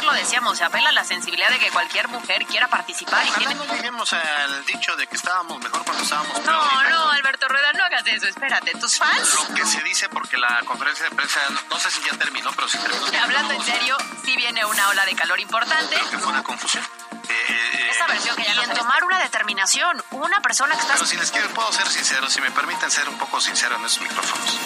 Ayer lo decíamos, se apela a la sensibilidad de que cualquier mujer quiera participar y Ojalá tiene... no lleguemos al dicho de que estábamos mejor cuando estábamos peor. No, no, Alberto Rueda, no hagas eso, espérate. ¿Tus fans? Lo que se dice porque la conferencia de prensa, no sé si ya terminó, pero sí terminó. Hablando en serio, sí viene una ola de calor importante. Creo que fue una confusión. Eh, eh, Esa versión que ya no en tomar una determinación, una persona que está... Pero si les quiero, puedo ser sincero, si me permiten ser un poco sincero en esos micrófonos.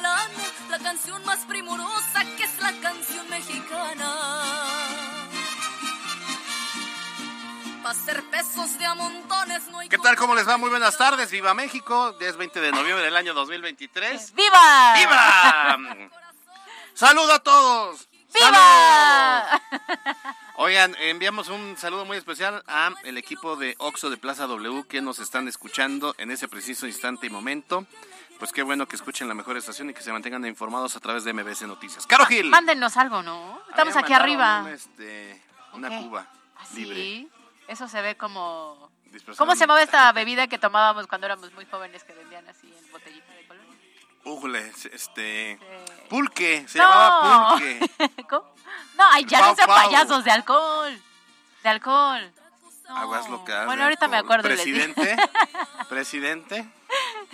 Galana, la canción más primorosa que es la canción mexicana. Pa' hacer pesos de a montones no hay ¿Qué tal? ¿Cómo les va? Muy buenas tardes. Viva México. 10 20 de noviembre del año 2023. ¡Viva! ¡Viva! ¡Saludo a todos! ¡Viva! Oigan, enviamos un saludo muy especial a el equipo de Oxo de Plaza W que nos están escuchando en ese preciso instante y momento. Pues qué bueno que escuchen la mejor estación y que se mantengan informados a través de MBS Noticias. ¡Caro Gil! Mándenos algo, ¿no? Estamos aquí arriba. un, este, una cuba ¿Ah, libre. sí? Eso se ve como... ¿Cómo se llamaba esta bebida que tomábamos cuando éramos muy jóvenes que vendían así en botellita de color? Ujule, este... Sí. Pulque, se No. llamaba pulque. ¿Cómo? No, ay, ya Pau, no sean pau. payasos de alcohol. De alcohol. No. Aguas locas. Bueno, ahorita me acuerdo. Presidente, presidente,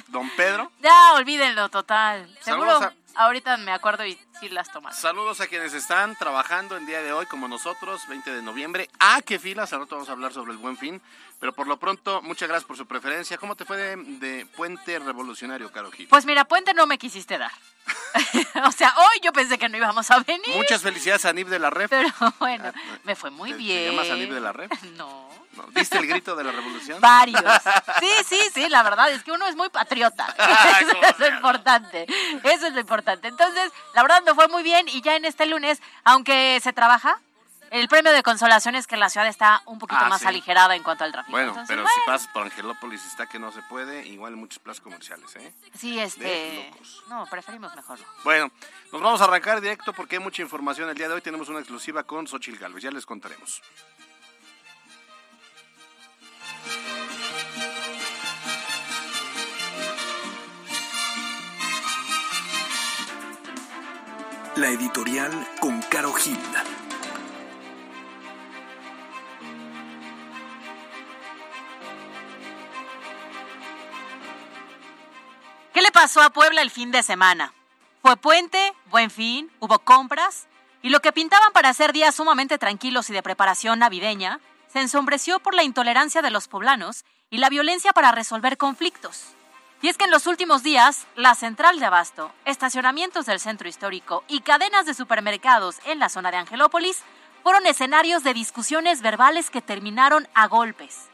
don Pedro. Ya, olvídenlo, total. Seguro Saludos ahorita me acuerdo y sí las toman. Saludos a quienes están trabajando el día de hoy como nosotros, 20 de noviembre. ¿A qué filas? Rato vamos a hablar sobre el buen fin. Pero por lo pronto, muchas gracias por su preferencia. ¿Cómo te fue de, de Puente Revolucionario, Caro Gil? Pues mira, puente no me quisiste dar. o sea, hoy yo pensé que no íbamos a venir. Muchas felicidades a Nib de la Ref. Pero bueno, me fue muy ¿Te- te bien. llamas Anib de la Red? No. ¿No? ¿Viste el grito de la revolución? Varios. Sí, sí, sí, la verdad es que uno es muy patriota. Eso ¿Cómo es lo importante. Eso es lo importante. Entonces, la verdad me fue muy bien y ya en este lunes, aunque se trabaja, el premio de consolación es que la ciudad está un poquito Ah, más sí. aligerada en cuanto al tráfico. Bueno, Entonces, pero bueno, si pasas por Angelópolis está que no se puede, igual en muchos plazas comerciales, ¿eh? Sí, este... No, preferimos mejor. no. Bueno, nos vamos a arrancar directo porque hay mucha información el día de hoy. Tenemos una exclusiva con Xochil Gálvez, ya les contaremos. La editorial con Caro Gil. Pasó a Puebla el fin de semana? Fue puente, buen fin, hubo compras y lo que pintaban para ser días sumamente tranquilos y de preparación navideña se ensombreció por la intolerancia de los poblanos y la violencia para resolver conflictos. Y es que en los últimos días, la central de abasto, estacionamientos del centro histórico y cadenas de supermercados en la zona de Angelópolis fueron escenarios de discusiones verbales que terminaron a golpes.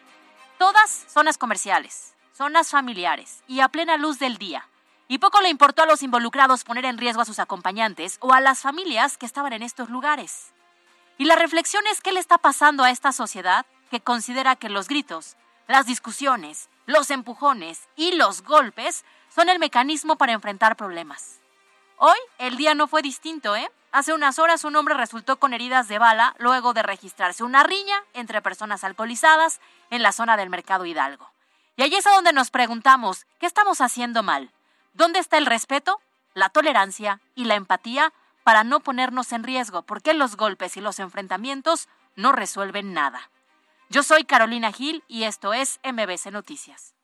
Todas zonas comerciales, zonas familiares y a plena luz del día. Y poco le importó a los involucrados poner en riesgo a sus acompañantes o a las familias que estaban en estos lugares. Y la reflexión es qué le está pasando a esta sociedad que considera que los gritos, las discusiones, los empujones y los golpes son el mecanismo para enfrentar problemas. Hoy el día no fue distinto, ¿eh? Hace unas horas un hombre resultó con heridas de bala luego de registrarse una riña entre personas alcoholizadas en la zona del Mercado Hidalgo. Y allí es a donde nos preguntamos, ¿qué estamos haciendo mal? ¿Dónde está el respeto, la tolerancia y la empatía para no ponernos en riesgo? Porque los golpes y los enfrentamientos no resuelven nada. Yo soy Carolina Gil y esto es MBC Noticias.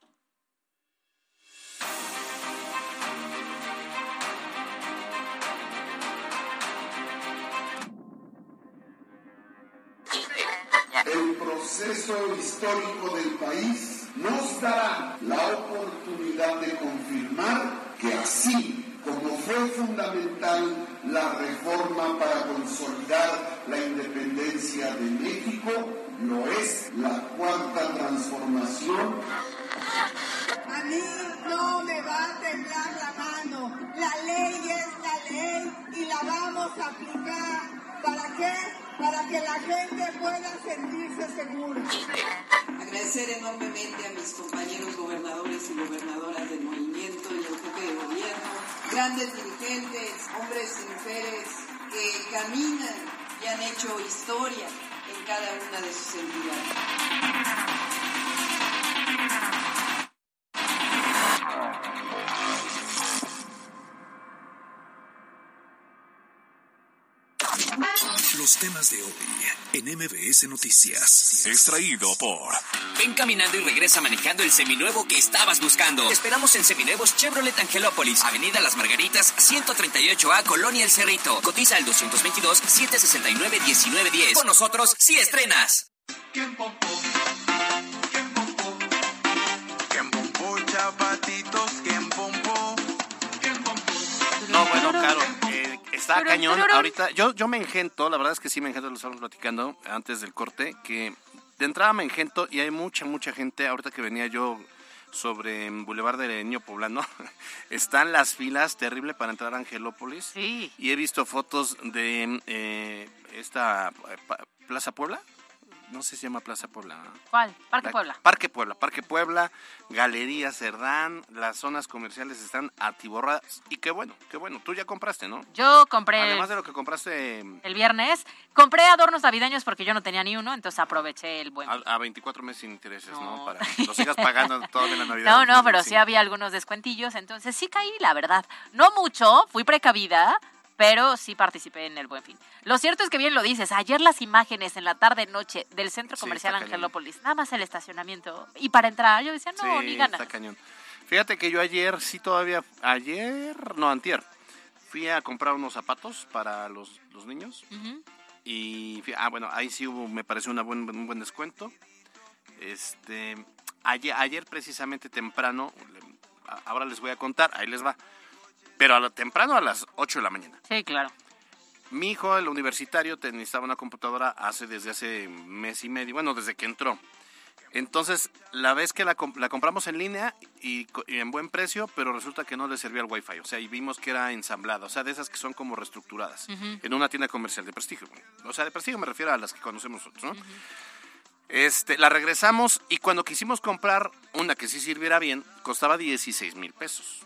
El proceso histórico del país nos dará la oportunidad de confirmar que así como fue fundamental la reforma para consolidar la independencia de México, lo es la cuarta transformación. A mí no me va Para que la gente pueda sentirse segura. Agradecer enormemente a mis compañeros gobernadores y gobernadoras del movimiento y del jefe de gobierno, grandes dirigentes, hombres y mujeres que caminan y han hecho historia en cada una de sus entidades. Los temas de hoy en MBS Noticias. Extraído por. Ven caminando y regresa manejando el seminuevo que estabas buscando. Te esperamos en Seminuevos Chevrolet Angelópolis, Avenida Las Margaritas, 138A, Colonia El Cerrito. Cotiza al 222-769-1910. Con nosotros, si sí estrenas. No, bueno, claro. Está cañón. Ahorita, yo, yo me engento, la verdad es que sí me engento, lo estamos platicando antes del corte, que de entrada me engento y hay mucha, mucha gente. Ahorita que venía yo sobre Boulevard de Niño Poblano, están las filas terrible para entrar a Angelópolis. Sí. Y he visto fotos de eh, esta eh, Plaza Puebla. No sé si se llama Plaza Puebla. ¿Cuál? Parque La- Puebla. Parque Puebla, Parque Puebla, Galería Cerdán, las zonas comerciales están atiborradas. Y qué bueno, qué bueno. Tú ya compraste, ¿no? Yo compré Además de lo que compraste el viernes, compré adornos navideños porque yo no tenía ni uno, entonces aproveché el buen a, a 24 meses sin intereses, ¿no? No. Para que lo sigas pagando en la Navidad. No, no, pero 2025. sí había algunos descuentillos, entonces sí caí, la verdad. No mucho, fui precavida, pero sí participé en el Buen Fin. Lo cierto es que bien lo dices, ayer las imágenes en la tarde-noche del centro comercial. Angelópolis, nada más el estacionamiento, y para entrar yo decía, no, Sí, ni ganas. está cañón. Fíjate que yo ayer, sí todavía, ayer, no, antier, fui a comprar unos zapatos para los, los niños. Y, fui- ah, bueno, ahí sí hubo, me pareció una buen, un buen descuento. Este, ayer, ayer precisamente temprano, ahora les voy a contar, ahí les va. Pero a lo temprano a las 8 de la mañana. Sí, claro. Mi hijo, el universitario, necesitaba una computadora hace desde hace mes y medio, bueno, desde que entró. Entonces, la vez que la, comp- la compramos en línea y, y en buen precio, pero resulta que no le servía el Wi-Fi. O sea, y vimos que era ensamblada, o sea, de esas que son como reestructuradas, en una tienda comercial de prestigio. O sea, de prestigio me refiero a las que conocemos nosotros, ¿no? Este, la regresamos y cuando quisimos comprar una que sí sirviera bien, costaba 16 mil pesos.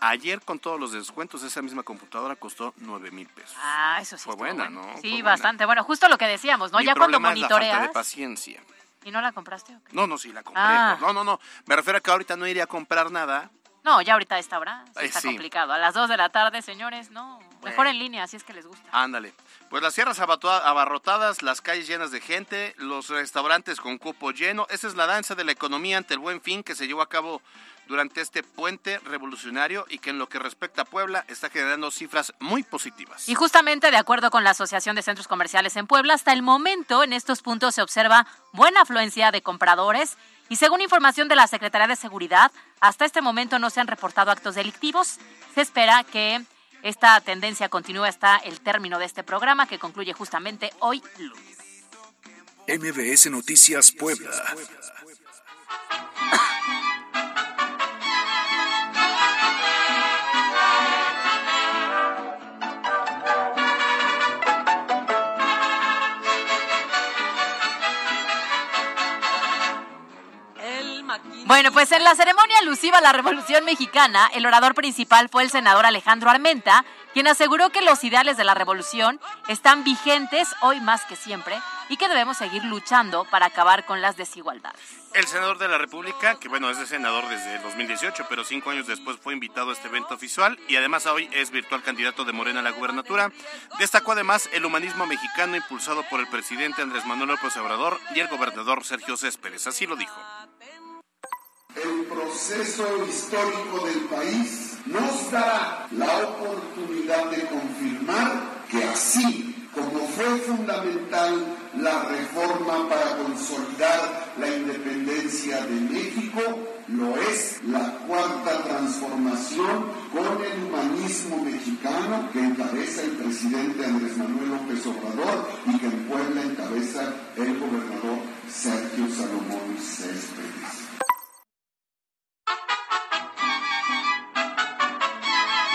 Ayer, con todos los descuentos, esa misma computadora costó 9 mil pesos. Ah, eso sí. Fue buena, bueno. ¿no? Sí, Fue buena. bastante. Bueno, justo lo que decíamos, ¿no? Mi ya cuando problema es la falta de monitoreas. paciencia. ¿Y no la compraste o qué? No, no, sí, la compré. Ah. pues, No, no, no. Me refiero a que ahorita no iría a comprar nada. No, ya ahorita a esta hora sí Ay, está sí. complicado. A las 2 de la tarde, señores, no. Mejor en línea, así es que les gusta. Ándale. Pues las sierras abarrotadas, las calles llenas de gente, los restaurantes con cupo lleno. Esa es la danza de la economía ante el buen fin que se llevó a cabo durante este puente revolucionario y que en lo que respecta a Puebla está generando cifras muy positivas. Y justamente de acuerdo con la Asociación de Centros Comerciales en Puebla, hasta el momento en estos puntos se observa buena afluencia de compradores y según información de la Secretaría de Seguridad, hasta este momento no se han reportado actos delictivos. Se espera que esta tendencia continúe hasta el término de este programa que concluye justamente hoy lunes. MBS Noticias Puebla. Bueno, pues en la ceremonia alusiva a la Revolución Mexicana, el orador principal fue el senador Alejandro Armenta, quien aseguró que los ideales de la revolución están vigentes hoy más que siempre y que debemos seguir luchando para acabar con las desigualdades. El senador de la República, que bueno, es de senador desde el 2018, pero cinco años después fue invitado a este evento oficial y además hoy es virtual candidato de Morena a la gubernatura, destacó además el humanismo mexicano impulsado por el presidente Andrés Manuel López Obrador y el gobernador Sergio Céspedes. Así lo dijo. El proceso histórico del país nos dará la oportunidad de confirmar que así como fue fundamental la reforma para consolidar la independencia de México, lo es la cuarta transformación con el humanismo mexicano que encabeza el presidente Andrés Manuel López Obrador y que en Puebla encabeza el gobernador Sergio Salomón Céspedes.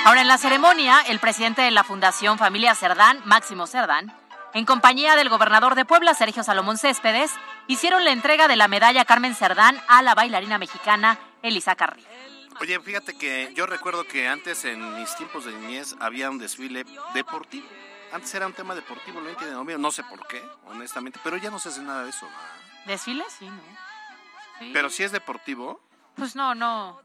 Ahora, en la ceremonia, el presidente de la Fundación Familia Cerdán, Máximo Cerdán, en compañía del gobernador de Puebla, Sergio Salomón Céspedes, hicieron la entrega de la medalla Carmen Cerdán a la bailarina mexicana Elisa Carrillo. Oye, fíjate que yo recuerdo que antes en mis tiempos de niñez había un desfile deportivo. Antes era un tema deportivo el 20 de noviembre, no sé por qué, honestamente, pero ya no se hace nada de eso. ¿no? ¿Desfile? Sí, ¿no? Sí. Pero si es deportivo, Pues no, no.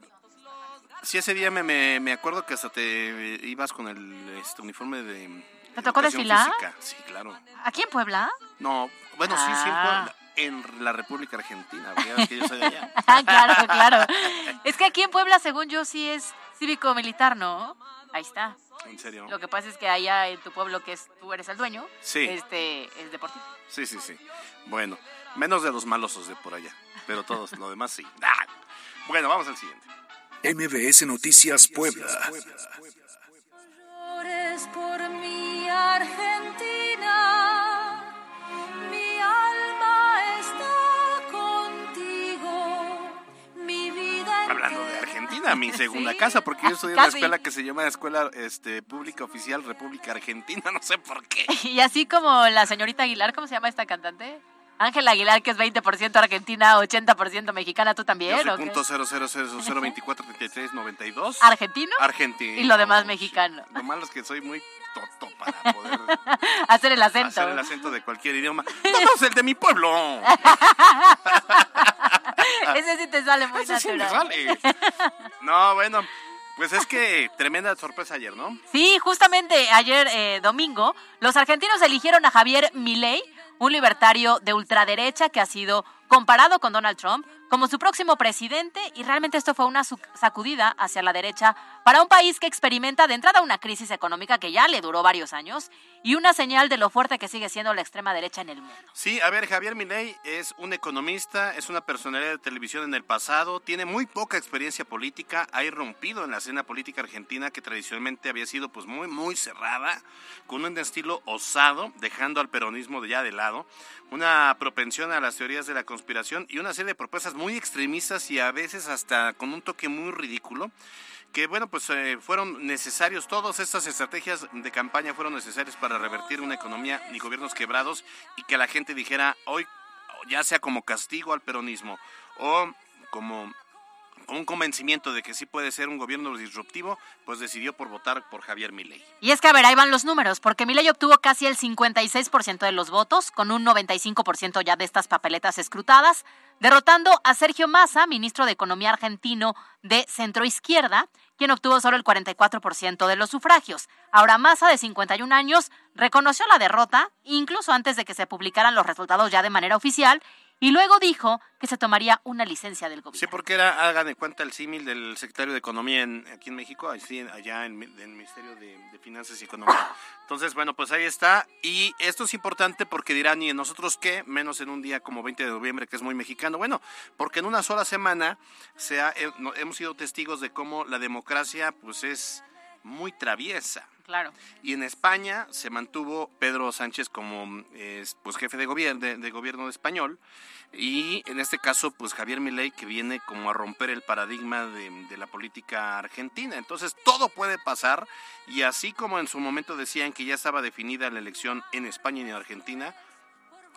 Si ese día me, me, me acuerdo que hasta te ibas con el este, uniforme de... ¿Te tocó desfilar? física. Sí, claro. ¿Aquí en Puebla? No, bueno, sí, sí, en Ah. Puebla, en la República Argentina, porque ya ves que yo soy de allá. Ah, claro, claro. Es que aquí en Puebla, según yo, sí es cívico-militar, ¿no? Ahí está. En serio. Lo que pasa es que allá en tu pueblo, que es tú eres el dueño, Sí. este es deportivo. Sí, sí, sí. Bueno, menos de los malosos de por allá, pero todos, lo demás sí. Ah. Bueno, vamos al siguiente. MBS Noticias Puebla. Por mi Argentina, mi alma está contigo, mi vida Hablando de. Argentina, mi segunda Sí, casa, porque yo estudié en una escuela que se llama Escuela este, Pública Oficial República Argentina, no sé por qué. Y así como la señorita Aguilar, ¿cómo se llama esta cantante? Ángela Aguilar, que es 20% argentina, 80% mexicana, ¿tú también? Yo soy. ¿Argentino? Argentino. Y lo demás mexicano. Lo malo es que soy muy toto para poder Hacer el acento. hacer el acento de cualquier idioma. ¡No, no, es el de mi pueblo! Ese sí te sale muy Ese sí me natural. sale. No, bueno, pues es que tremenda sorpresa ayer, ¿no? Sí, justamente ayer eh, domingo, los argentinos eligieron a Javier Milei, un libertario de ultraderecha que ha sido comparado con Donald Trump como su próximo presidente y realmente esto fue una sacudida hacia la derecha para un país que experimenta de entrada una crisis económica que ya le duró varios años y una señal de lo fuerte que sigue siendo la extrema derecha en el mundo. Sí, a ver, Javier Milei es un economista, es una personalidad de televisión en el pasado, tiene muy poca experiencia política, ha irrumpido en la escena política argentina que tradicionalmente había sido pues muy muy cerrada, con un estilo osado, dejando al peronismo de ya de lado, una propensión a las teorías de la conspiración y una serie de propuestas muy extremistas y a veces hasta con un toque muy ridículo que bueno, pues eh, fueron necesarios, todas estas estrategias de campaña fueron necesarias para revertir una economía y gobiernos quebrados y que la gente dijera hoy, ya sea como castigo al peronismo o como un convencimiento de que sí puede ser un gobierno disruptivo, pues decidió por votar por Javier Milei. Y es que, a ver, ahí van los números, porque Milei obtuvo casi el 56% de los votos, con un 95% ya de estas papeletas escrutadas, derrotando a Sergio Massa, ministro de Economía argentino de centroizquierda, quien obtuvo solo el 44% de los sufragios. Ahora, Massa, de 51 años, reconoció la derrota, incluso antes de que se publicaran los resultados ya de manera oficial, y luego dijo que se tomaría una licencia del gobierno. Sí, porque era, hagan de cuenta, el símil del secretario de Economía en, aquí en México, así, allá en, en el Ministerio de, de Finanzas y Economía. Entonces, bueno, pues ahí está. Y esto es importante porque dirán, ¿y en nosotros qué? Menos en un día como 20 de noviembre, que es muy mexicano. Bueno, porque en una sola semana se ha- eh, hemos sido testigos de cómo la democracia pues es muy traviesa. Claro. Y en España se mantuvo Pedro Sánchez como eh, pues jefe de gobierno de, de gobierno español y en este caso pues Javier Milei que viene como a romper el paradigma de, de la política argentina. Entonces todo puede pasar y así como en su momento decían que ya estaba definida la elección en España y en Argentina,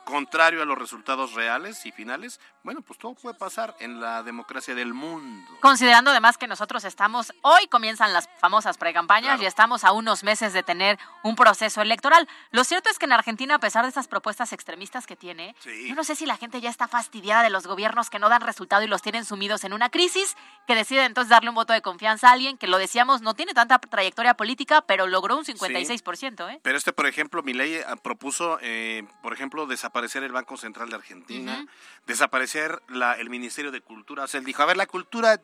contrario a los resultados reales y finales, bueno, pues todo puede pasar en la democracia del mundo. Considerando además que nosotros estamos, hoy comienzan las famosas precampañas Claro. y estamos a unos meses de tener un proceso electoral. Lo cierto es que en Argentina, a pesar de estas propuestas extremistas que tiene, Sí. yo no sé si la gente ya está fastidiada de los gobiernos que no dan resultado y los tienen sumidos en una crisis, que decide entonces darle un voto de confianza a alguien que lo decíamos no tiene tanta trayectoria política, pero logró un 56%, ¿eh? Pero este, por ejemplo, Milei eh, propuso, eh, por ejemplo, desaparecer el Banco Central de Argentina, desaparecer la, el Ministerio de Cultura. O sea, él dijo, a ver, la cultura,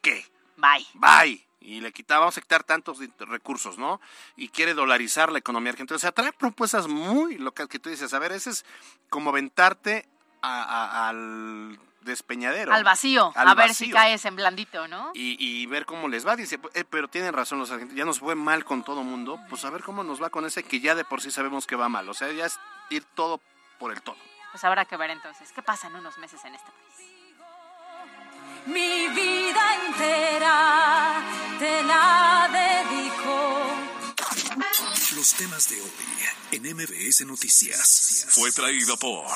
¿qué? Bye. Bye. Y le quitaba, vamos a quitar tantos recursos, ¿no? Y quiere dolarizar la economía argentina. O sea, trae propuestas muy locas que tú dices, a ver, ese es como aventarte a- a- al despeñadero. Al vacío, a ver si caes en blandito, ¿no? Y, ver cómo les va. Dice, eh, pero tienen razón los argentinos, ya nos fue mal con todo mundo, pues a ver cómo nos va con ese que ya de por sí sabemos que va mal. O sea, ya es ir todo por el todo. Pues habrá que ver entonces qué pasa en unos meses en este país. Mi vida entera te la dedico. Los temas de hoy en MBS Noticias. Fue traído por.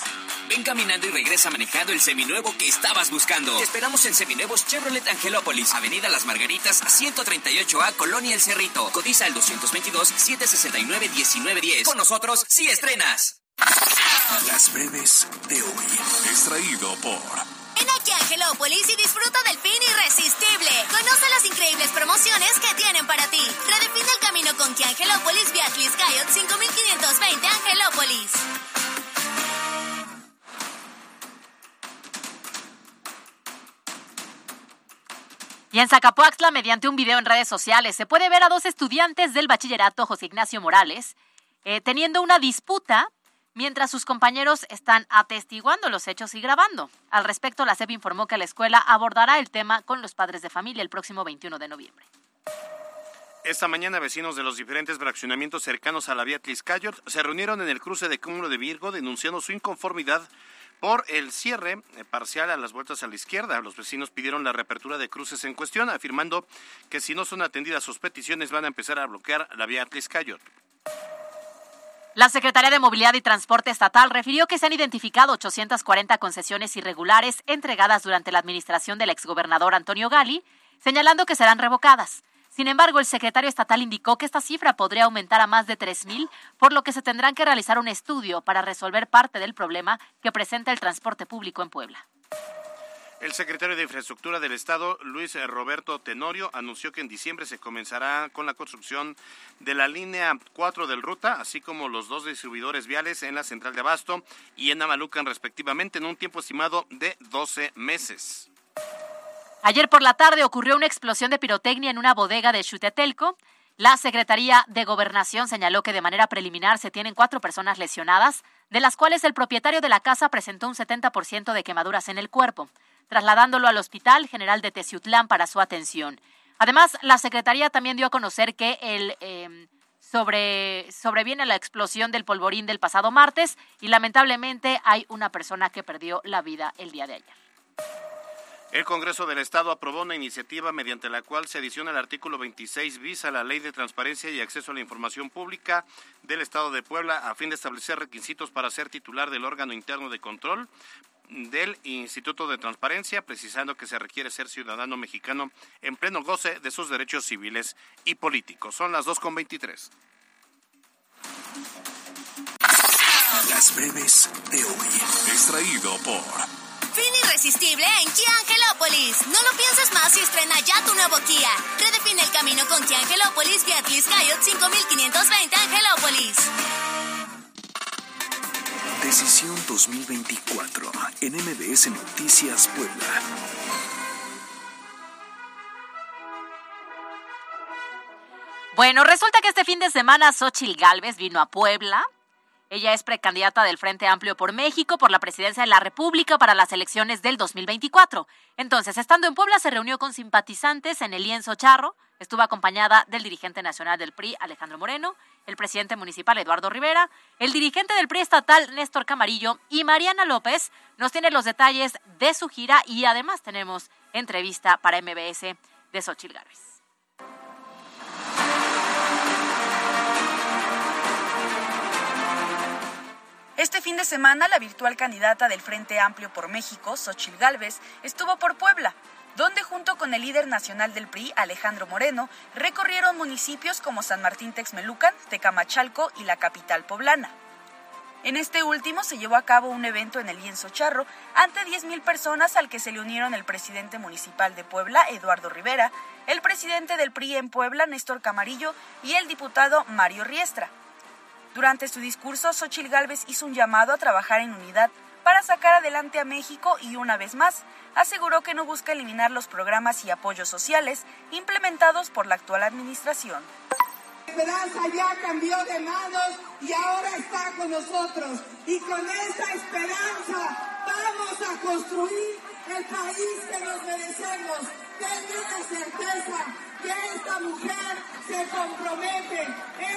Ven caminando y regresa manejando el seminuevo que estabas buscando. Te esperamos en Seminuevos Chevrolet Angelópolis, Avenida Las Margaritas, 138A, Colonia El Cerrito. Cotiza el 222-769-1910. Con nosotros, sí estrenas. Las breves de hoy. Extraído por. Ven aquí a Angelópolis y disfruta del fin irresistible. Conoce las increíbles promociones que tienen para ti. Redefine el camino con Kia Angelópolis vía Cayot 5520 Angelópolis. Y en Zacapuaxtla, mediante un video en redes sociales, se puede ver a dos estudiantes del bachillerato José Ignacio Morales eh, teniendo una disputa mientras sus compañeros están atestiguando los hechos y grabando. Al respecto, la SEP informó que la escuela abordará el tema con los padres de familia el próximo 21 de noviembre. Esta mañana vecinos de los diferentes fraccionamientos cercanos a la vía Tliscayot se reunieron en el cruce de Cúmulo de Virgo denunciando su inconformidad por el cierre eh, parcial a las vueltas a la izquierda. Los vecinos pidieron la reapertura de cruces en cuestión, afirmando que si no son atendidas sus peticiones van a empezar a bloquear la vía Tliscayot. La Secretaría de Movilidad y Transporte Estatal refirió que se han identificado 840 concesiones irregulares entregadas durante la administración del exgobernador Antonio Gali, señalando que serán revocadas. Sin embargo, el secretario estatal indicó que esta cifra podría aumentar a más de 3.000, por lo que se tendrán que realizar un estudio para resolver parte del problema que presenta el transporte público en Puebla. El secretario de Infraestructura del Estado, Luis Roberto Tenorio, anunció que en diciembre se comenzará con la construcción de la línea 4 del Ruta, así como los dos distribuidores viales en la central de Abasto y en Amalucan, respectivamente, en un tiempo estimado de 12 meses. Ayer por la tarde ocurrió una explosión de pirotecnia en una bodega de Chutetelco. La Secretaría de Gobernación señaló que de manera preliminar se tienen cuatro personas lesionadas, de las cuales el propietario de la casa presentó un 70% de quemaduras en el cuerpo trasladándolo al Hospital General de Teciutlán para su atención. Además, la Secretaría también dio a conocer que el, em, sobre, sobreviene la explosión del polvorín del pasado martes y lamentablemente hay una persona que perdió la vida el día de ayer. El Congreso del Estado aprobó una iniciativa mediante la cual se adiciona el artículo 26 bis a la Ley de Transparencia y Acceso a la Información Pública del Estado de Puebla a fin de establecer requisitos para ser titular del órgano interno de control del Instituto de Transparencia, precisando que se requiere ser ciudadano mexicano en pleno goce de sus derechos civiles y políticos. Son las 2.23. Las breves de hoy. Extraído por Fin irresistible en Kia Angelópolis. No lo pienses más y estrena ya tu nuevo Kia. Redefine el camino con Kia Angelópolis vía Cayot 5520 Angelópolis. Decisión 2024 en MBS Noticias Puebla. Bueno, resulta que este fin de semana Xochil Gálvez vino a Puebla. Ella es precandidata del Frente Amplio por México por la presidencia de la República para las elecciones del 2024. Entonces, estando en Puebla, se reunió con simpatizantes en el lienzo charro. Estuvo acompañada del dirigente nacional del PRI, Alejandro Moreno, el presidente municipal Eduardo Rivera, el dirigente del PRI estatal Néstor Camarillo y Mariana López nos tiene los detalles de su gira y además tenemos entrevista para MBS de Xochil Gálvez. Este fin de semana, la virtual candidata del Frente Amplio por México, Xochil Gálvez, estuvo por Puebla donde junto con el líder nacional del PRI, Alejandro Moreno, recorrieron municipios como San Martín Texmelucan, Tecamachalco y la capital poblana. En este último se llevó a cabo un evento en el Lienzo Charro ante 10.000 personas al que se le unieron el presidente municipal de Puebla, Eduardo Rivera, el presidente del PRI en Puebla, Néstor Camarillo, y el diputado Mario Riestra. Durante su discurso, Xochil Gálvez hizo un llamado a trabajar en unidad para sacar adelante a México y una vez más aseguró que no busca eliminar los programas y apoyos sociales implementados por la actual administración. Esperanza ya cambió de manos y ahora está con nosotros. Y con esa esperanza vamos a construir el país que nos merecemos. Tengo la certeza que esta mujer se compromete,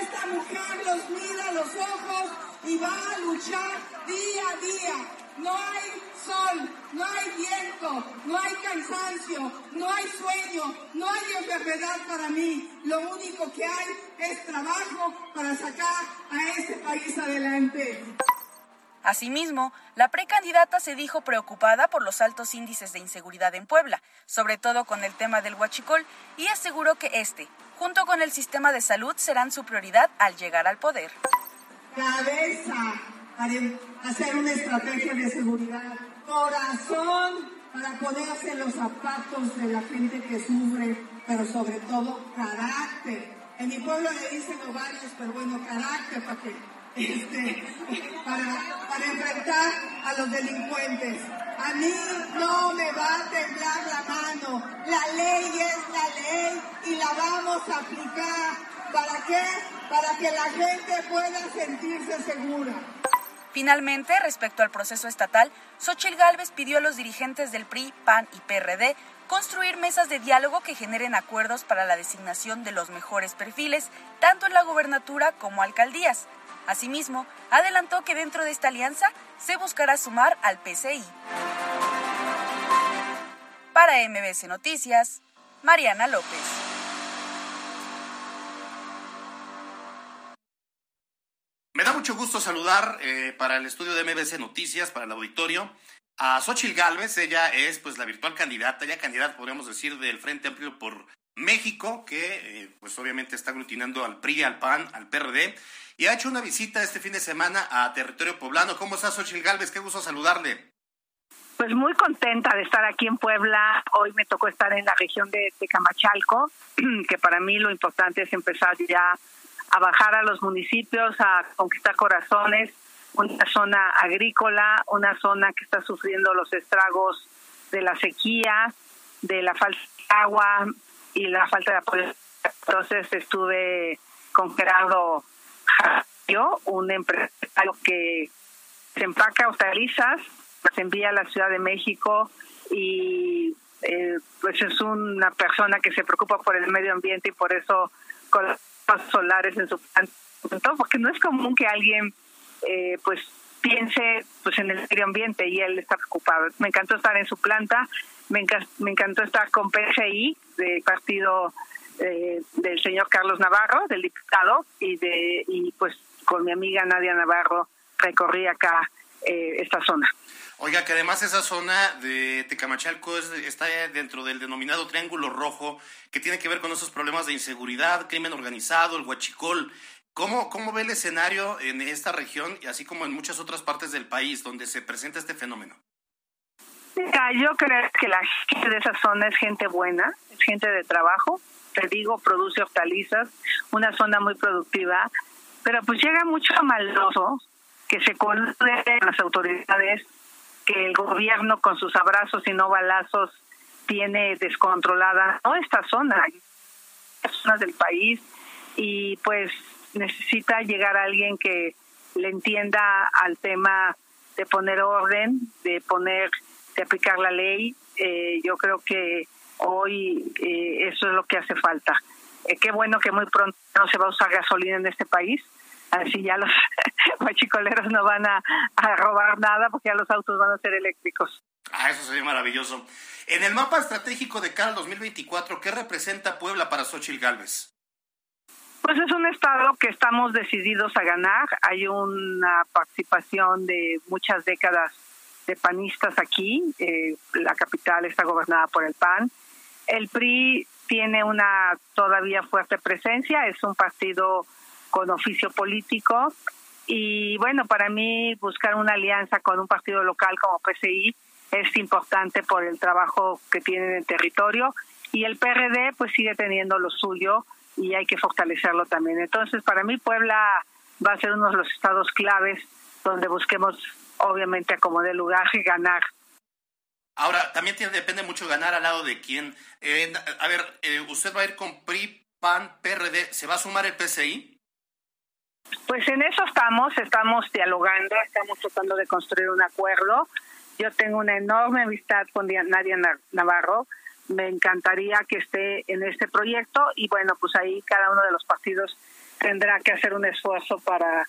esta mujer los mira a los ojos y va a luchar día a día. No hay sol, no hay viento, no hay cansancio, no hay sueño, no hay enfermedad para mí. Lo único que hay es trabajo para sacar a este país adelante. Asimismo, la precandidata se dijo preocupada por los altos índices de inseguridad en Puebla, sobre todo con el tema del huachicol, y aseguró que este, junto con el sistema de salud, serán su prioridad al llegar al poder. Cabeza hacer una estrategia de seguridad, corazón para ponerse los zapatos de la gente que sufre, pero sobre todo carácter. En mi pueblo le dicen ovarios, pero bueno, carácter para que este, para, para enfrentar a los delincuentes. A mí no me va a temblar la mano. La ley es la ley y la vamos a aplicar. ¿Para qué? Para que la gente pueda sentirse segura. Finalmente, respecto al proceso estatal, Xochitl Gálvez pidió a los dirigentes del PRI, PAN y PRD construir mesas de diálogo que generen acuerdos para la designación de los mejores perfiles, tanto en la gubernatura como alcaldías. Asimismo, adelantó que dentro de esta alianza se buscará sumar al PCI. Para MBC Noticias, Mariana López. Gusto saludar eh, para el estudio de MBC Noticias, para el auditorio, a Xochil Gálvez. Ella es pues la virtual candidata, ya candidata, podríamos decir, del Frente Amplio por México, que eh, pues obviamente está aglutinando al PRI, al PAN, al PRD y ha hecho una visita este fin de semana a territorio poblano. ¿Cómo estás, Xochitl Galvez? Qué gusto saludarle. Pues muy contenta de estar aquí en Puebla. Hoy me tocó estar en la región de Tecamachalco, que para mí lo importante es empezar ya a bajar a los municipios, a conquistar corazones, una zona agrícola, una zona que está sufriendo los estragos de la sequía, de la falta de agua y la falta de apoyo. Entonces estuve con Gerardo un empresario que se empaca hortalizas, las envía a la Ciudad de México y eh, pues es una persona que se preocupa por el medio ambiente y por eso solares en su planta, porque no es común que alguien eh, pues piense pues en el medio ambiente y él está preocupado. Me encantó estar en su planta, me, me encantó estar con PCI, del partido eh, del señor Carlos Navarro, del diputado, y de y pues con mi amiga Nadia Navarro recorrí acá eh, esta zona. Oiga, que además esa zona de Tecamachalco está dentro del denominado Triángulo Rojo, que tiene que ver con esos problemas de inseguridad, crimen organizado, el huachicol. ¿Cómo, ¿Cómo ve el escenario en esta región y así como en muchas otras partes del país donde se presenta este fenómeno? yo creo que la gente de esa zona es gente buena, es gente de trabajo, te digo, produce hortalizas, una zona muy productiva, pero pues llega mucho maloso que se conoce las autoridades que el gobierno con sus abrazos y no balazos tiene descontrolada no esta zona, zonas del país y pues necesita llegar alguien que le entienda al tema de poner orden, de poner, de aplicar la ley. Eh, yo creo que Hoy eh, eso es lo que hace falta. Eh, qué bueno que muy pronto no se va a usar gasolina en este país. Así ya los machicoleros no van a, robar nada porque ya los autos van a ser eléctricos. Ah, eso sería maravilloso. En el mapa estratégico de cara al 2024, ¿qué representa Puebla para Xochitl Galvez? Pues es un estado que estamos decididos a ganar. Hay una participación de muchas décadas de panistas aquí. Eh, la capital está gobernada por el PAN. El PRI tiene una todavía fuerte presencia, es un partido con oficio político y bueno, para mí buscar una alianza con un partido local como PCI es importante por el trabajo que tiene en el territorio y el PRD pues sigue teniendo lo suyo y hay que fortalecerlo también. Entonces, para mí Puebla va a ser uno de los estados claves donde busquemos obviamente acomodar lugar y ganar Ahora, también tiene, depende mucho ganar al lado de quién. Eh, a ver, eh, ¿usted va a ir con PRI, PAN, PRD? ¿Se va a sumar el PCI? Pues en eso estamos, estamos dialogando, estamos tratando de construir un acuerdo. Yo tengo una enorme amistad con Nadia Navarro. Me encantaría que esté en este proyecto y bueno, pues ahí cada uno de los partidos tendrá que hacer un esfuerzo para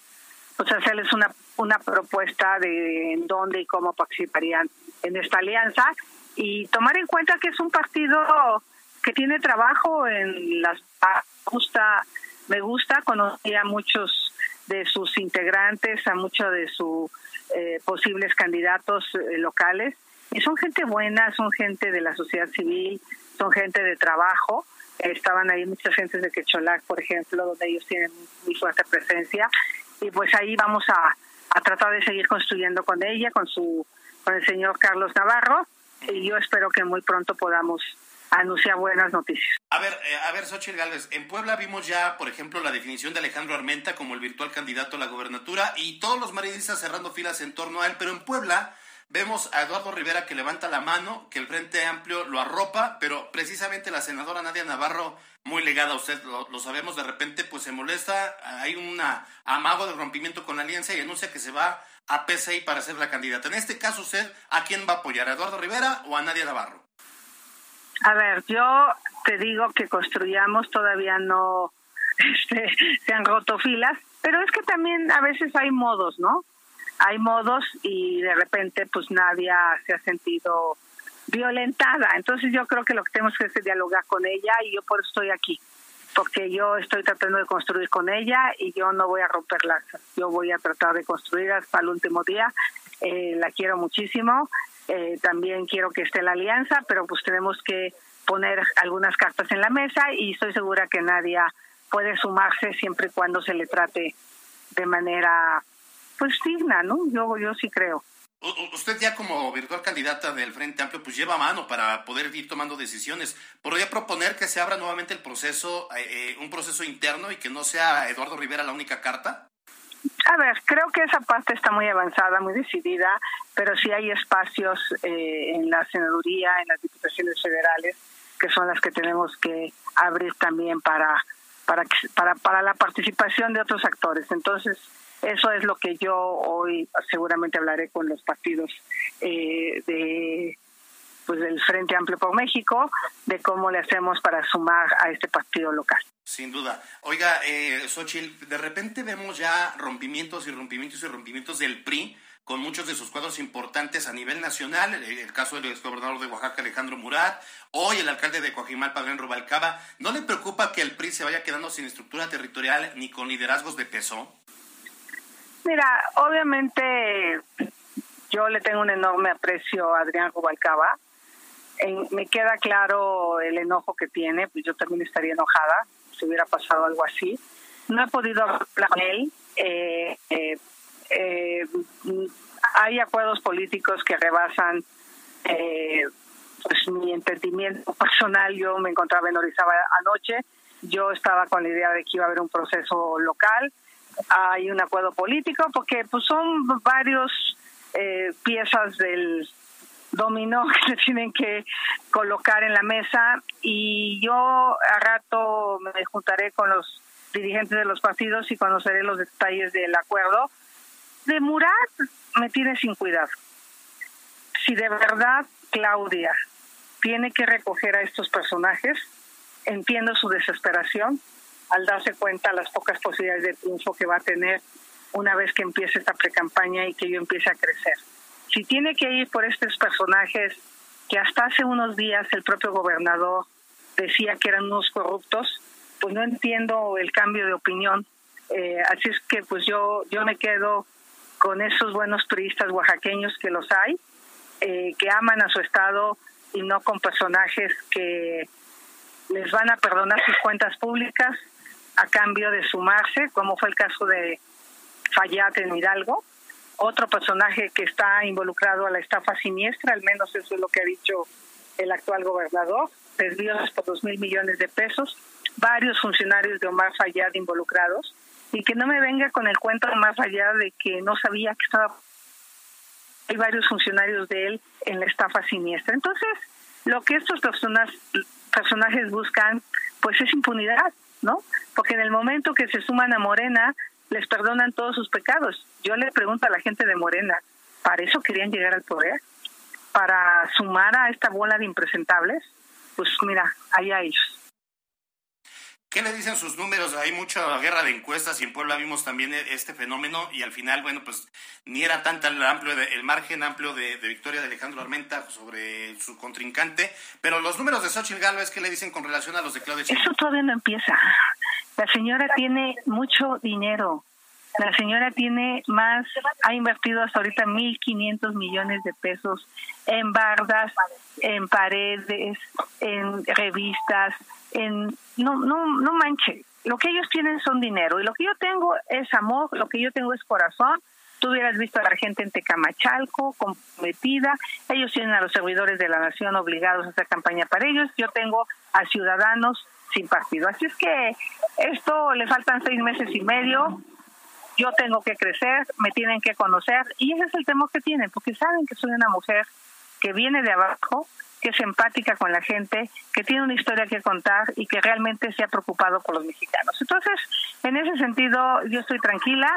pues hacerles una, una propuesta de en dónde y cómo participarían en esta alianza y tomar en cuenta que es un partido que tiene trabajo en las gusta me gusta conocí a muchos de sus integrantes a muchos de sus eh, posibles candidatos eh, locales y son gente buena son gente de la sociedad civil son gente de trabajo estaban ahí muchas gentes de Quecholac por ejemplo donde ellos tienen muy fuerte presencia y pues ahí vamos a, a tratar de seguir construyendo con ella con su con el señor Carlos Navarro y yo espero que muy pronto podamos anunciar buenas noticias. A ver, eh, a ver, Xochitl Gálvez, en Puebla vimos ya, por ejemplo, la definición de Alejandro Armenta como el virtual candidato a la gobernatura y todos los maridistas cerrando filas en torno a él, pero en Puebla vemos a Eduardo Rivera que levanta la mano, que el Frente Amplio lo arropa, pero precisamente la senadora Nadia Navarro, muy legada a usted, lo, sabemos, de repente pues se molesta, hay un amago de rompimiento con la alianza y anuncia que se va a PCI para ser la candidata. En este caso, usted, ¿a quién va a apoyar? ¿A Eduardo Rivera o a Nadia Navarro? A ver, yo te digo que construyamos, todavía no este, se han roto filas, pero es que también a veces hay modos, ¿no? Hay modos y de repente pues nadie se ha sentido violentada. Entonces yo creo que lo que tenemos que hacer es dialogar con ella y yo por eso estoy aquí porque yo estoy tratando de construir con ella y yo no voy a romper lazos. Yo voy a tratar de construir hasta el último día. Eh, la quiero muchísimo. Eh, también quiero que esté la alianza, pero pues tenemos que poner algunas cartas en la mesa y estoy segura que nadie puede sumarse siempre y cuando se le trate de manera pues digna, ¿no? Yo yo sí creo. Usted ya como virtual candidata del Frente Amplio, pues lleva mano para poder ir tomando decisiones. ¿Podría proponer que se abra nuevamente el proceso, eh, eh, un proceso interno y que no sea Eduardo Rivera la única carta? A ver, creo que esa parte está muy avanzada, muy decidida, pero sí hay espacios eh, en la senaduría, en las diputaciones federales, que son las que tenemos que abrir también para, para, para, para la participación de otros actores. Entonces, eso es lo que yo hoy seguramente hablaré con los partidos eh, de pues del Frente Amplio por México, de cómo le hacemos para sumar a este partido local. Sin duda. Oiga, eh, Xochitl, de repente vemos ya rompimientos y rompimientos y rompimientos del PRI con muchos de sus cuadros importantes a nivel nacional, el caso del exgobernador de Oaxaca Alejandro Murat, hoy el alcalde de Coajimal Padrón Rubalcaba, ¿no le preocupa que el PRI se vaya quedando sin estructura territorial ni con liderazgos de peso? Mira, obviamente yo le tengo un enorme aprecio a Adrián Rubalcaba. Me queda claro el enojo que tiene, pues yo también estaría enojada si hubiera pasado algo así. No he podido hablar con él. Eh, eh, eh, hay acuerdos políticos que rebasan pues mi entendimiento personal. Yo me encontraba en Orizaba anoche. Yo estaba con la idea de que iba a haber un proceso local hay un acuerdo político porque pues son varios eh, piezas del dominó que se tienen que colocar en la mesa y yo a rato me juntaré con los dirigentes de los partidos y conoceré los detalles del acuerdo. De Murat me tiene sin cuidado. Si de verdad Claudia tiene que recoger a estos personajes, entiendo su desesperación, al darse cuenta las pocas posibilidades de triunfo que va a tener una vez que empiece esta precampaña y que yo empiece a crecer. Si tiene que ir por estos personajes que hasta hace unos días el propio gobernador decía que eran unos corruptos, pues no entiendo el cambio de opinión. Eh, así es que pues yo, yo me quedo con esos buenos turistas oaxaqueños que los hay, eh, que aman a su estado y no con personajes que les van a perdonar sus cuentas públicas a cambio de sumarse, como fue el caso de Fayat en Hidalgo. Otro personaje que está involucrado a la estafa siniestra, al menos eso es lo que ha dicho el actual gobernador, desvíos por dos mil millones de pesos, varios funcionarios de Omar Fayad involucrados, y que no me venga con el cuento más allá de que no sabía que estaba hay varios funcionarios de él en la estafa siniestra. Entonces, lo que estos personas, personajes buscan, pues es impunidad. ¿no? Porque en el momento que se suman a Morena, les perdonan todos sus pecados. Yo le pregunto a la gente de Morena, ¿para eso querían llegar al poder? para sumar a esta bola de impresentables, pues mira, allá ellos. ¿Qué le dicen sus números? Hay mucha guerra de encuestas y en Puebla vimos también e-, este fenómeno y al final, bueno, pues ni era tanta el, amplio el margen amplio de, victoria de Alejandro Armenta sobre su contrincante, pero los números de Xochitl Gálvez, ¿qué le dicen con relación a los de Claudia? Eso todavía no empieza. La señora tiene mucho dinero. La señora tiene más, ha invertido hasta ahorita 1.500 millones de pesos en bardas, en paredes, en revistas, en no no no manche. Lo que ellos tienen son dinero. Y lo que yo tengo es amor lo que yo tengo es corazón. Tú hubieras visto a la gente en Tecamachalco comprometida. Ellos tienen a los servidores de la nación obligados a hacer campaña para ellos. Yo tengo a ciudadanos sin partido así es que esto le faltan seis meses y medio yo tengo que crecer, me tienen que conocer y ese es el temor que tienen, porque saben que soy una mujer que viene de abajo, que es empática con la gente, que tiene una historia que contar y que realmente se ha preocupado por los mexicanos. Entonces, en ese sentido, yo estoy tranquila.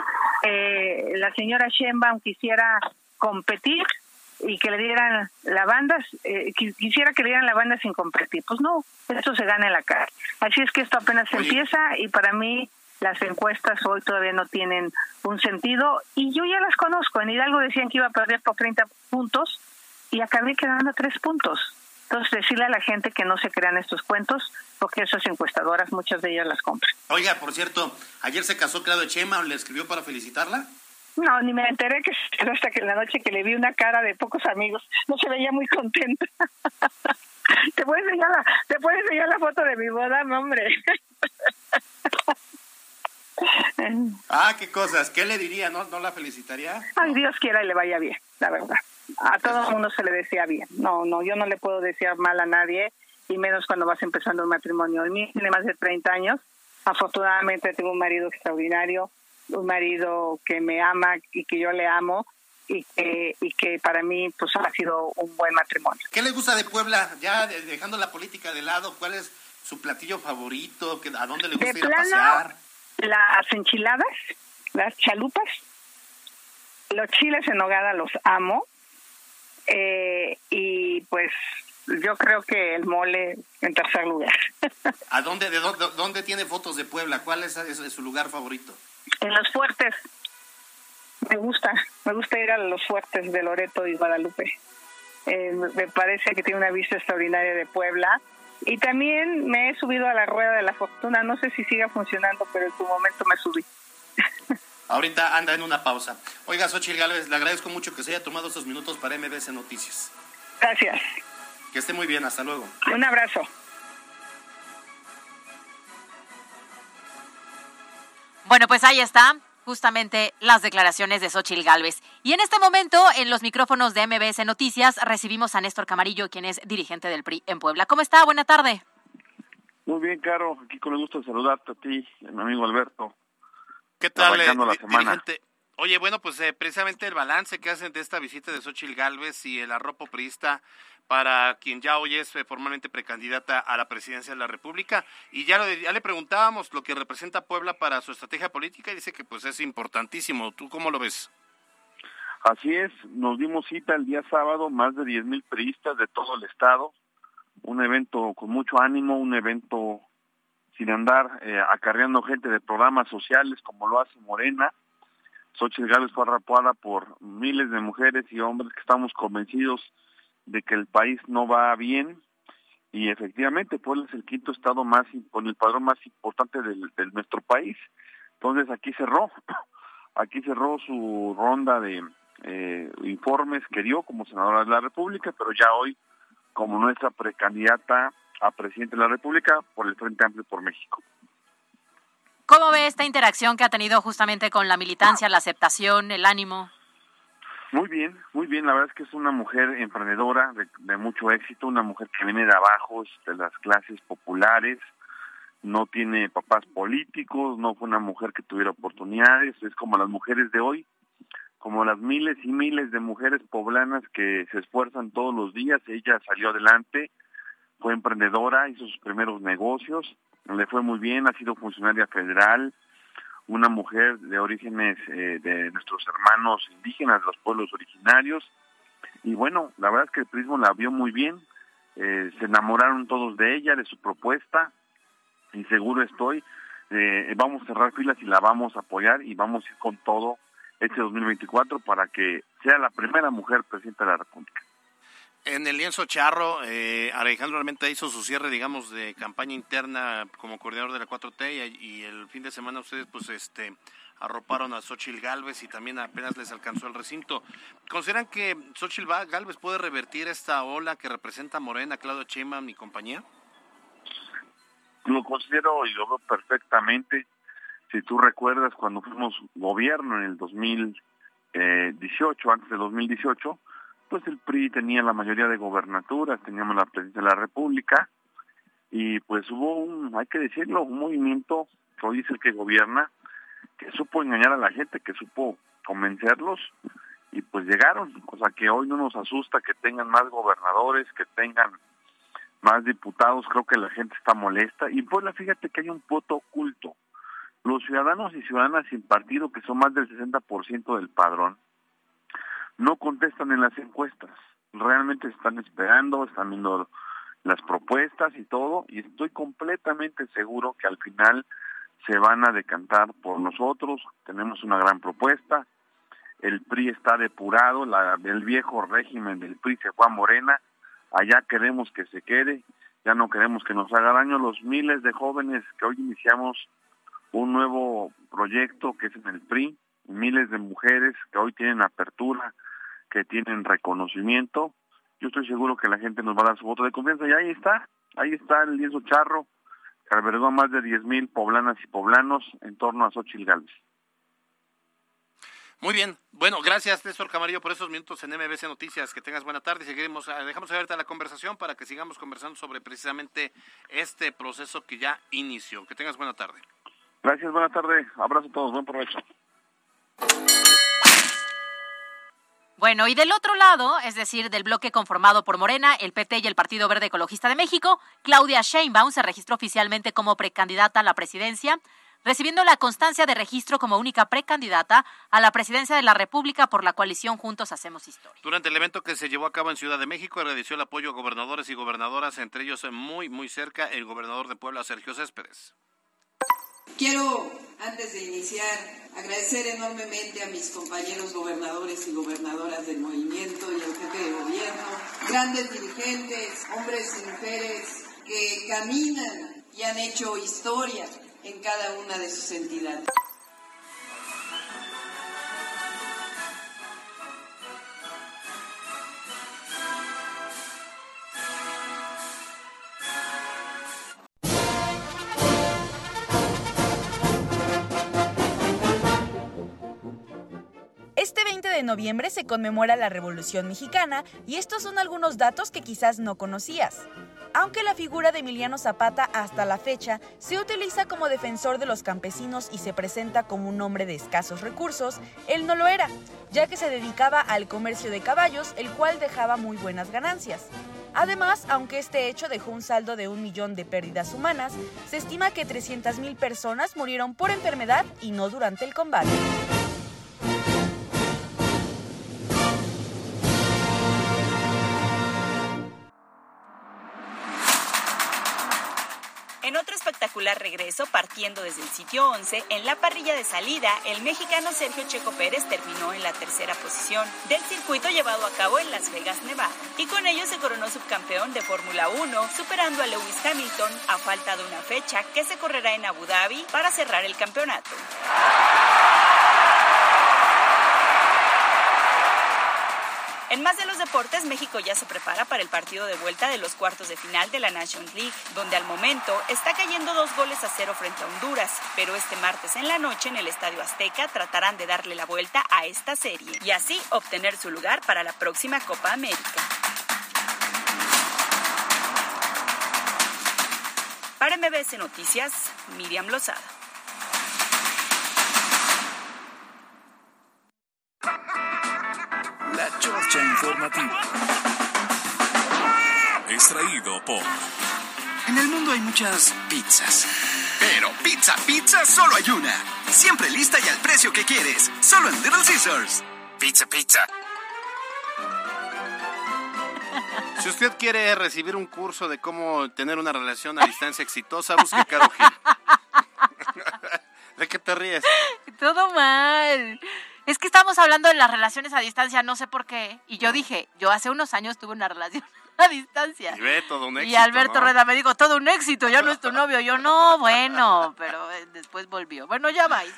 Eh, la señora Sheinbaum quisiera competir y que le dieran la banda, eh, quisiera que le dieran la banda sin competir. Pues no, esto se gana en la cara. Así es que esto apenas empieza y para mí las encuestas hoy todavía no tienen un sentido y yo ya las conozco. En Hidalgo decían que iba a perder por 30 puntos y acabé quedando tres puntos. Entonces, decirle a la gente que no se crean estos cuentos, porque esas encuestadoras, muchas de ellas las compran. Oiga, por cierto, ayer se casó Claudio Chema, ¿le escribió para felicitarla? No, ni me enteré que hasta que la noche que le vi una cara de pocos amigos, no se veía muy contenta. ¿Te puedes enseñar la, te puedes enseñar la foto de mi boda, no, hombre? ah, qué cosas. ¿Qué le diría? ¿No, no la felicitaría? Ay, Dios quiera y le vaya bien, la verdad a todo el mundo se le decía bien. No, no, yo no le puedo desear mal a nadie, y menos cuando vas empezando un matrimonio. A mí tiene más de 30 años. Afortunadamente tengo un marido extraordinario, un marido que me ama y que yo le amo y que, y que para mí pues ha sido un buen matrimonio. ¿Qué le gusta de Puebla? Ya dejando la política de lado, ¿cuál es su platillo favorito? ¿A dónde le gusta ir a pasear? Las enchiladas, las chalupas, los chiles en nogada los amo eh, y pues yo creo que el mole en tercer lugar. ¿A dónde, de dónde, tiene fotos de Puebla? ¿Cuál es, su lugar favorito? En los fuertes. Me gusta, me gusta ir a los fuertes de Loreto y Guadalupe. Eh, me parece que tiene una vista extraordinaria de Puebla. Y también me he subido a la rueda de la fortuna. No sé si siga funcionando, pero en su momento me subí. Ahorita anda en una pausa. Oiga, Xochitl Gálvez, le agradezco mucho que se haya tomado estos minutos para MBS Noticias. Gracias. Que esté muy bien, hasta luego. Un abrazo. Bueno, pues ahí está justamente las declaraciones de Xochitl Gálvez. Y en este momento, en los micrófonos de MBS Noticias, recibimos a Néstor Camarillo, quien es dirigente del PRI en Puebla. ¿Cómo está? Buena tarde. Muy bien, Caro. Aquí con el gusto de saludarte a ti, a mi amigo Alberto. ¿Qué tal, eh, Oye, bueno, pues eh, precisamente el balance que hacen de esta visita de Xochitl Galvez y el arropo priista para quien ya hoy es eh, formalmente precandidata a la presidencia de la República. Y ya, le preguntábamos lo que representa Puebla para su estrategia política y dice que pues es importantísimo. ¿Tú cómo lo ves? Así es, nos dimos cita el día sábado, más de 10 mil priistas de todo el estado, un evento con mucho ánimo, un evento sin andar eh, acarreando gente de programas sociales como lo hace Morena. Xochitl Gálvez fue arrapada por miles de mujeres y hombres que estamos convencidos de que el país no va bien y efectivamente Puebla es el quinto estado más con el padrón más importante del, de nuestro país. Entonces aquí cerró, aquí cerró su ronda de eh, informes que dio como senadora de la República, pero ya hoy como nuestra precandidata a presidente de la República por el Frente Amplio por México. ¿Cómo ve esta interacción que ha tenido justamente con la militancia, la aceptación, el ánimo? Muy bien, muy bien. La verdad es que es una mujer emprendedora de, mucho éxito, una mujer que viene de abajo, de las clases populares, no tiene papás políticos, no fue una mujer que tuviera oportunidades, es como las mujeres de hoy, como las miles y miles de mujeres poblanas que se esfuerzan todos los días. Ella salió adelante, fue emprendedora, hizo sus primeros negocios, le fue muy bien, ha sido funcionaria federal, una mujer de orígenes eh, de nuestros hermanos indígenas, de los pueblos originarios, y bueno, la verdad es que el prismo la vio muy bien, eh, se enamoraron todos de ella, de su propuesta, y seguro estoy, eh, vamos a cerrar filas y la vamos a apoyar y vamos a ir con todo este 2024 para que sea la primera mujer presidenta de la República. En el lienzo charro, eh, Alejandro realmente hizo su cierre, digamos, de campaña interna como coordinador de la 4T y, el fin de semana ustedes, pues, este, arroparon a Xochitl Galvez y también apenas les alcanzó el recinto. ¿Consideran que Xochitl Galvez puede revertir esta ola que representa Morena, Claudio Sheinbaum y compañía? Lo considero y lo veo perfectamente. Si tú recuerdas cuando fuimos gobierno en el 2018, antes de 2018, pues el PRI tenía la mayoría de gobernaturas, teníamos la presidencia de la República y pues hubo un, hay que decirlo, un movimiento que hoy es el que gobierna, que supo engañar a la gente, que supo convencerlos y pues llegaron, o sea que hoy no nos asusta que tengan más gobernadores, que tengan más diputados, creo que la gente está molesta y pues la fíjate que hay un voto oculto. Los ciudadanos y ciudadanas sin partido, que son más del 60% del padrón, no contestan en las encuestas. Realmente están esperando, están viendo las propuestas y todo, y estoy completamente seguro que al final se van a decantar por nosotros, tenemos una gran propuesta, el PRI está depurado, la, el viejo régimen del PRI se fue a Morena, allá queremos que se quede, ya no queremos que nos haga daño. Los miles de jóvenes que hoy iniciamos un nuevo proyecto que es en el PRI, miles de mujeres que hoy tienen apertura, que tienen reconocimiento, yo estoy seguro que la gente nos va a dar su voto de confianza y ahí está, ahí está el lienzo charro, que albergó a más de 10.000 poblanas y poblanos en torno a Xochitl Gálvez. Muy bien. Bueno, gracias, Néstor Camarillo, por esos minutos en MBC Noticias. Que tengas buena tarde. Seguiremos, ah, dejamos abierta la conversación para que sigamos conversando sobre precisamente este proceso que ya inició. Que tengas buena tarde. Gracias, buena tarde. Abrazo a todos. Buen provecho. Bueno, y del otro lado, es decir, del bloque conformado por Morena, el PT y el Partido Verde Ecologista de México, Claudia Sheinbaum se registró oficialmente como precandidata a la presidencia, recibiendo la constancia de registro como única precandidata a la presidencia de la República por la coalición Juntos Hacemos Historia. Durante el evento que se llevó a cabo en Ciudad de México, agradeció el apoyo a gobernadores y gobernadoras, entre ellos muy, muy cerca el gobernador de Puebla, Sergio Céspedes. Quiero, antes de iniciar, agradecer enormemente a mis compañeros gobernadores y gobernadoras del movimiento y al jefe de gobierno, grandes dirigentes, hombres y mujeres que caminan y han hecho historia en cada una de sus entidades. De noviembre se conmemora la Revolución Mexicana y estos son algunos datos que quizás no conocías. Aunque la figura de Emiliano Zapata hasta la fecha se utiliza como defensor de los campesinos y se presenta como un hombre de escasos recursos, él no lo era, ya que se dedicaba al comercio de caballos, el cual dejaba muy buenas ganancias. Además, aunque este hecho dejó un saldo de un millón de pérdidas humanas, se estima que 300.000 personas murieron por enfermedad y no durante el combate. Regreso, partiendo desde el sitio 11, en la parrilla de salida, el mexicano Sergio Checo Pérez terminó en la tercera posición del circuito llevado a cabo en Las Vegas, Nevada, y con ello se coronó subcampeón de Fórmula 1, superando a Lewis Hamilton a falta de una fecha que se correrá en Abu Dhabi para cerrar el campeonato. En más de los deportes, México ya se prepara para el partido de vuelta de los cuartos de final de la Nations League, donde al momento está cayendo dos goles a cero frente a Honduras, pero este martes en la noche en el Estadio Azteca tratarán de darle la vuelta a esta serie y así obtener su lugar para la próxima Copa América. Para MBS Noticias, Miriam Lozada. La Chorcha Informativa. Extraído por. En el mundo hay muchas pizzas. Pero pizza, pizza, solo hay una. Siempre lista y al precio que quieres. Solo en Little Caesars. Pizza, pizza. Si usted quiere recibir un curso de cómo tener una relación a distancia exitosa, busque Caro Gil. ¿De qué te ríes? Todo mal. Es que estamos hablando de las relaciones a distancia, no sé por qué. Y yo dije, yo hace unos años tuve una relación a distancia. Y ve todo un éxito. Y Alberto ¿no? Rueda me dijo, todo un éxito, ya no es tu novio. Yo, no, bueno, pero eh, después volvió. Bueno, ya vais.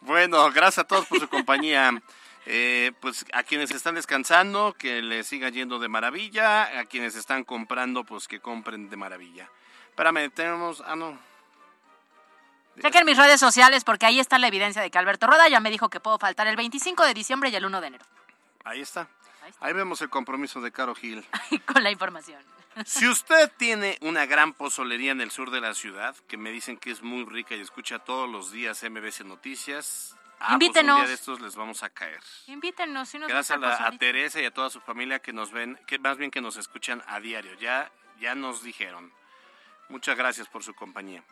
Bueno, gracias a todos por su compañía. Eh, pues a quienes están descansando, que les siga yendo de maravilla. A quienes están comprando, pues que compren de maravilla. Espérame, tenemos. Ah, no. Chequen mis redes sociales porque ahí está la evidencia de que Alberto Rueda ya me dijo que puedo faltar el 25 de diciembre y el 1 de enero. Ahí está. Ahí vemos el compromiso de Caro Gil. Con la información. Si usted tiene una gran pozolería en el sur de la ciudad, que me dicen que es muy rica y escucha todos los días MBC Noticias, ah, pues Invítenos. un día de estos les vamos a caer. Invítenos. Si nos Gracias a, la- a. Teresa y a toda su familia que nos ven, que más bien que nos escuchan a diario. Ya, ya nos dijeron. Muchas gracias por su compañía.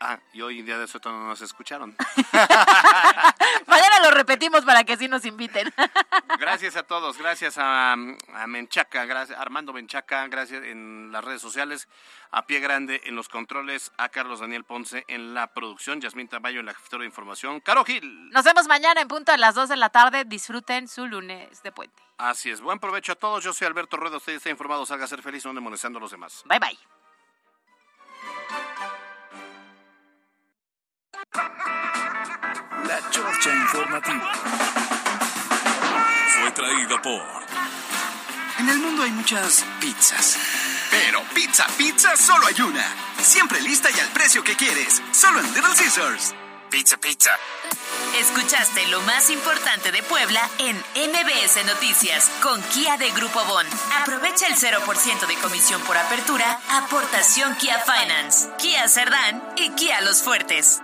Ah, y hoy en día de eso no nos escucharon. Mañana lo repetimos para que sí nos inviten. Gracias a todos, gracias a, a Menchaca, gracias, Armando Menchaca, gracias en las redes sociales, a Pie Grande en los controles, a Carlos Daniel Ponce en la producción, Yasmín Tamayo en la jefatura de información, Caro Gil. Nos vemos mañana en punto a las 2 de la tarde. Disfruten su lunes de puente. Así es, buen provecho a todos, yo soy Alberto Rueda, usted está informado, salga a ser feliz, no ande molestando a los demás. Bye bye. La Chorcha Informativa. Fue traído por. En el mundo hay muchas pizzas. Pero pizza, pizza, solo hay una. Siempre lista y al precio que quieres. Solo en Little Scissors. Pizza, pizza. Escuchaste lo más importante de Puebla en MBS Noticias con Kia de Grupo Bon. Aprovecha el 0% de comisión por apertura, aportación Kia Finance, Kia Cerdán y Kia Los Fuertes.